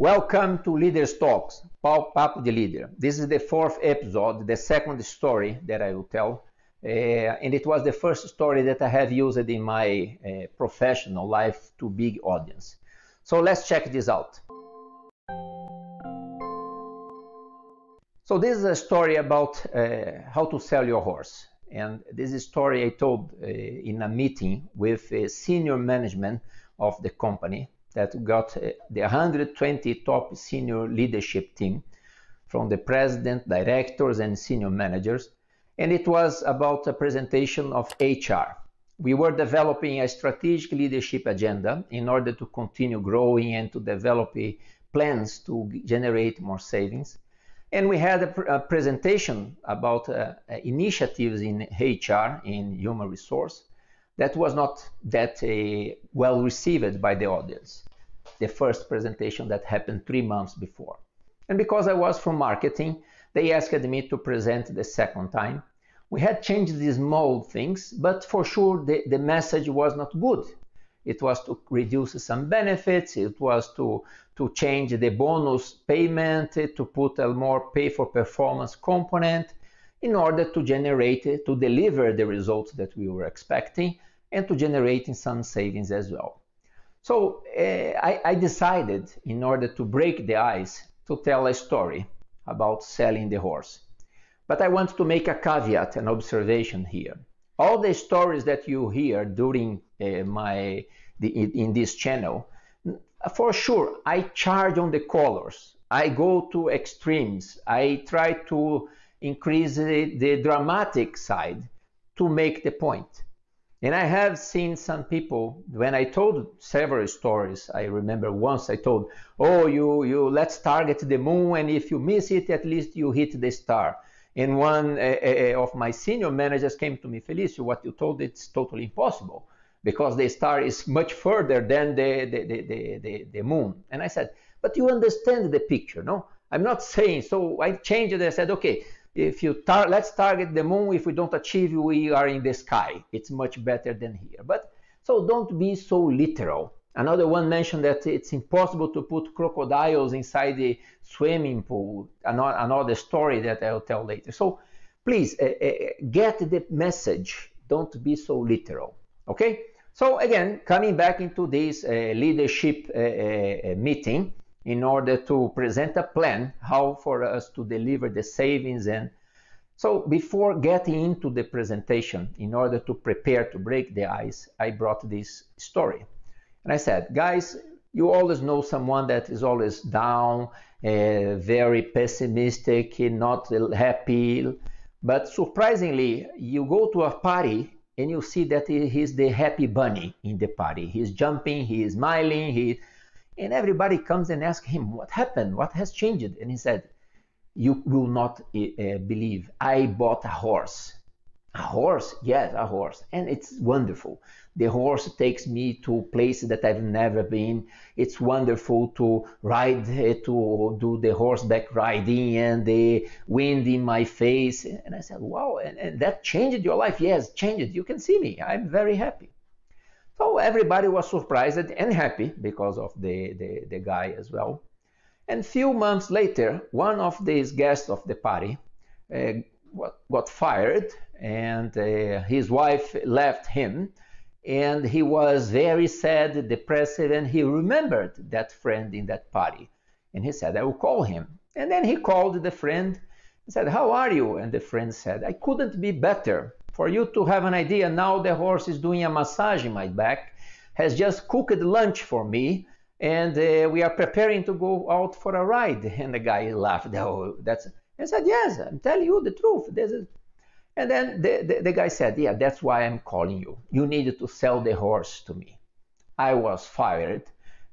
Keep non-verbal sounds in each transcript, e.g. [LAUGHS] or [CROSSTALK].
Welcome to Leaders Talks, Papo de Leader. This is the fourth episode, the second story that I will tell. Uh, and it was the first story that I have used in my uh, professional life to big audience. So let's check this out. So this is a story about uh, how to sell your horse. And this is a story I told uh, in a meeting with a senior management of the company that got uh, the 120 top senior leadership team from the president, directors, and senior managers. And it was about a presentation of HR. We were developing a strategic leadership agenda in order to continue growing and to develop plans to generate more savings. And we had a, pr- a presentation about uh, initiatives in HR, in human resource, that was not that uh, well received by the audience. The first presentation that happened three months before. And because I was from marketing, they asked me to present the second time. We had changed these small things, but for sure the, the message was not good. It was to reduce some benefits, it was to, to change the bonus payment, to put a more pay for performance component in order to generate, to deliver the results that we were expecting and to generating some savings as well. So uh, I, I decided, in order to break the ice, to tell a story about selling the horse. But I want to make a caveat, an observation here. All the stories that you hear during uh, my the, in this channel, for sure, I charge on the colors. I go to extremes. I try to increase the, the dramatic side to make the point. And I have seen some people when I told several stories. I remember once I told, "Oh, you you let's target the moon, and if you miss it, at least you hit the star." And one uh, uh, of my senior managers came to me, Felicio, what you told it's totally impossible because the star is much further than the the, the, the, the, moon. And I said, but you understand the picture, no? I'm not saying so. I changed it. I said, okay, if you tar- let's target the moon if we don't achieve we are in the sky. It's much better than here. But so don't be so literal. Another one mentioned that it's impossible to put crocodiles inside the swimming pool. Another story that i'll tell later. So please uh, uh, get the message. Don't be so literal. Okay? So again coming back into this uh, leadership meeting in order to present a plan how for us to deliver the savings and so before getting into the presentation in order to prepare to break the ice i brought this story. And i said guys you always know someone that is always down uh, very pessimistic not happy but surprisingly you go to a party and you see that he's the happy bunny in the party. He's jumping he's smiling he and everybody comes and asks him, What happened? What has changed? And he said, You will not uh, believe. I bought a horse. A horse? Yes, a horse. And it's wonderful. The horse takes me to places that I've never been. It's wonderful to ride, to do the horseback riding and the wind in my face. And I said, Wow, and, and that changed your life? Yes, changed. You can see me. I'm very happy. So everybody was surprised and happy because of the, the, the guy as well. And few months later, one of these guests of the party uh, got fired and uh, his wife left him and he was very sad, depressed, and he remembered that friend in that party. And he said, I will call him. And then he called the friend and said, How are you? And the friend said, I couldn't be better. For you to have an idea, now the horse is doing a massage in my back, has just cooked lunch for me, and uh, we are preparing to go out for a ride. [LAUGHS] And the guy laughed. [LAUGHS] Oh, that's. I said, Yes, I'm telling you the truth. And then the, the, the guy said, Yeah, that's why I'm calling you. You needed to sell the horse to me. I was fired.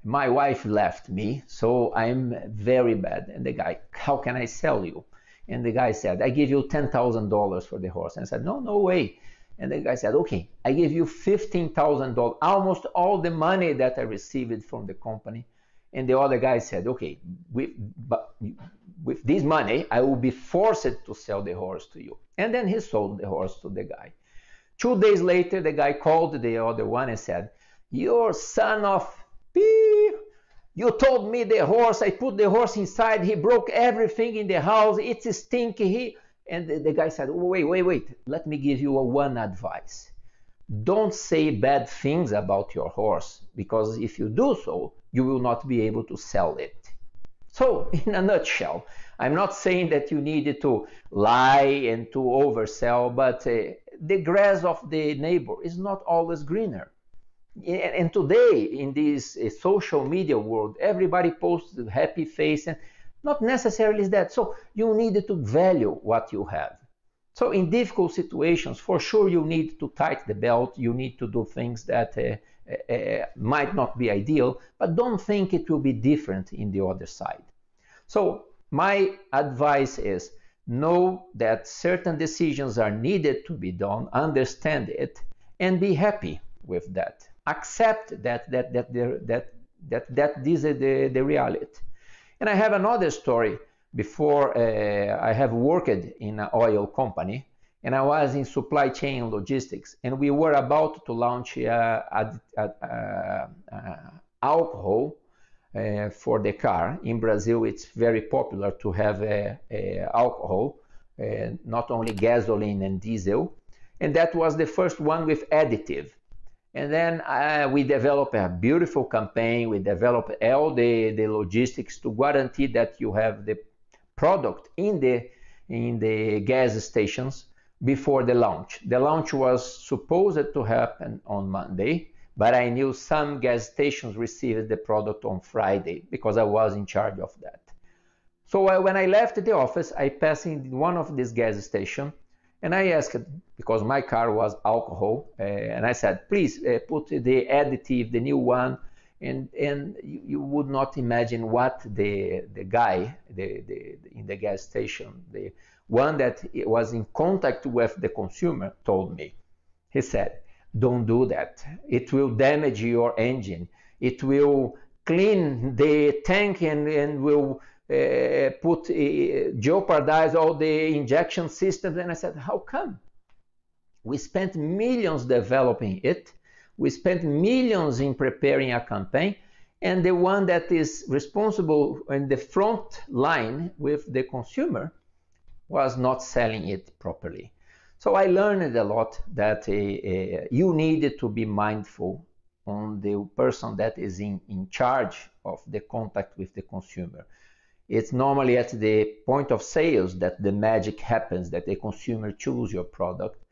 My wife left me, so I'm very bad. And the guy, How can I sell you? And the guy said, I give you $10,000 for the horse. And I said, no, no way. And the guy said, okay, I give you $15,000, almost all the money that I received from the company. And the other guy said, okay, with, with this money, I will be forced to sell the horse to you. And then he sold the horse to the guy. Two days later, the guy called the other one and said, your son of P You told me the horse, I put the horse inside, he broke everything in the house, it's stinky. He... And the, guy said, wait, wait, wait, let me give you one advice. Don't say bad things about your horse, because if you do so, you will not be able to sell it. So, [LAUGHS] in a nutshell, I'm not saying that you need to lie and to oversell, but uh, the grass of the neighbor is not always greener. And today, in this uh, social media world, everybody posts happy face, and not necessarily is that. So you need to value what you have. So in difficult situations, for sure, you need to tighten the belt. You need to do things that uh, uh, uh, might not be ideal, but don't think it will be different in the other side. So my advice is know that certain decisions are needed to be done, understand it, and be happy with that accept that that that that that that this is the, the reality. And I have another story. Before uh, I have worked in an oil company, and I was in supply chain logistics, and we were about to launch uh, a, alcohol uh, for the car. In Brazil, it's very popular to have alcohol, uh, not only gasoline and diesel, and that was the first one with additive. And then uh, we develop a beautiful campaign. We develop all the, the logistics to guarantee that you have the product in the in the gas stations before the launch. The launch was supposed to happen on Monday, but I knew some gas stations received the product on Friday because I was in charge of that. So uh, when I left the office, I passed in one of these gas stations and I asked, because my car was alcohol, uh, and I said, please uh, put the additive, the new one, and and you, you, would not imagine what the the guy the, the, in the gas station, the one that was in contact with the consumer, told me. He said, don't do that. It will damage your engine. It will clean the tank and, and will put uh, jeopardize all the injection systems. And I said, how come? We spent millions developing it. We spent millions in preparing a campaign. And the one that is responsible in the front line with the consumer was not selling it properly. So I learned a lot that uh, uh, you needed to be mindful on the person that is in, in charge of the contact with the consumer it's normally at the point of sales that the magic happens, that the consumer chooses your product.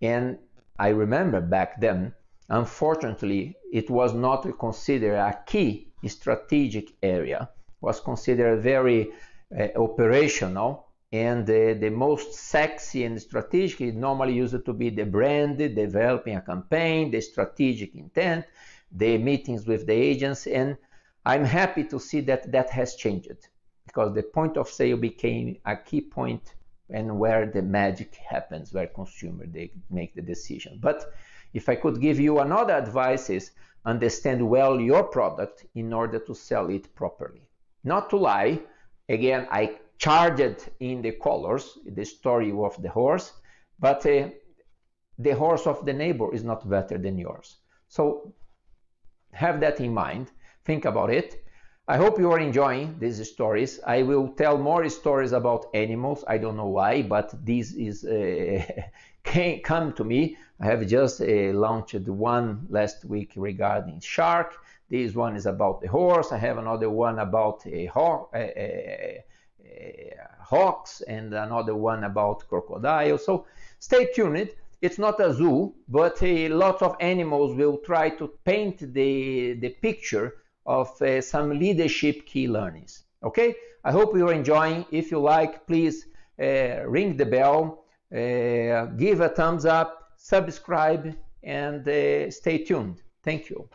And I remember back then, unfortunately, it was not considered a key strategic area, it was considered very uh, operational. And uh, the most sexy and strategic is normally used to be the brand, developing a campaign, the strategic intent, the meetings with the agents. And I'm happy to see that that has changed because the point of sale became a key point and where the magic happens, where consumer they make the decision. But if I could give you another advice is understand well your product in order to sell it properly. Not to lie, again, I charged in the colors, the story of the horse, but uh, the horse of the neighbor is not better than yours. So have that in mind, think about it, I hope you are enjoying these stories. I will tell more stories about animals. I don't know why, but this is uh, [LAUGHS] come to me. I have just uh, launched one last week regarding shark. This one is about the horse. I have another one about a hawk, hawks and another one about crocodile. So stay tuned. It's not a zoo, but a lot of animals will try to paint the, the picture of uh, some leadership key learnings. Okay, I hope you're enjoying. If you like, please uh, ring the bell, uh, give a thumbs up, subscribe, and uh, stay tuned. Thank you.